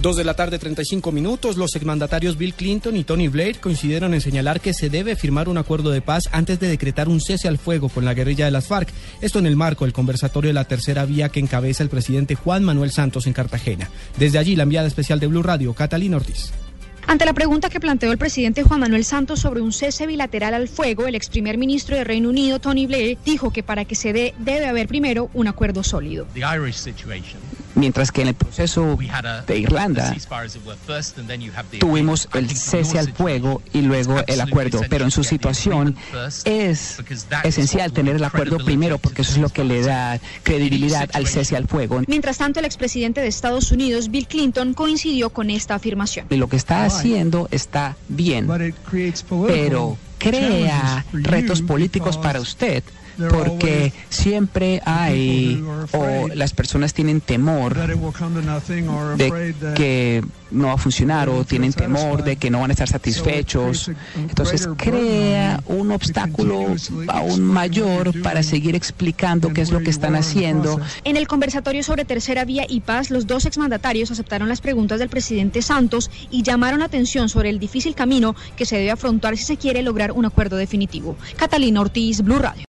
Dos de la tarde, 35 minutos. Los exmandatarios Bill Clinton y Tony Blair coincidieron en señalar que se debe firmar un acuerdo de paz antes de decretar un cese al fuego con la guerrilla de las FARC. Esto en el marco del conversatorio de la tercera vía que encabeza el presidente Juan Manuel Santos en Cartagena. Desde allí, la enviada especial de Blue Radio, Catalina Ortiz. Ante la pregunta que planteó el presidente Juan Manuel Santos sobre un cese bilateral al fuego, el ex primer ministro de Reino Unido, Tony Blair, dijo que para que se dé debe haber primero un acuerdo sólido. Mientras que en el proceso de Irlanda tuvimos el cese al fuego y luego el acuerdo, pero en su situación es esencial tener el acuerdo primero porque eso es lo que le da credibilidad al cese al fuego. Mientras tanto, el expresidente de Estados Unidos, Bill Clinton, coincidió con esta afirmación. Y lo que está haciendo está bien, pero crea retos políticos para usted porque siempre hay o las personas tienen temor de que no va a funcionar o tienen temor de que no van a estar satisfechos. Entonces crea un obstáculo aún mayor para seguir explicando qué es lo que están haciendo. En el conversatorio sobre tercera vía y paz, los dos exmandatarios aceptaron las preguntas del presidente Santos y llamaron atención sobre el difícil camino que se debe afrontar si se quiere lograr un acuerdo definitivo. Catalina Ortiz, Blue Radio.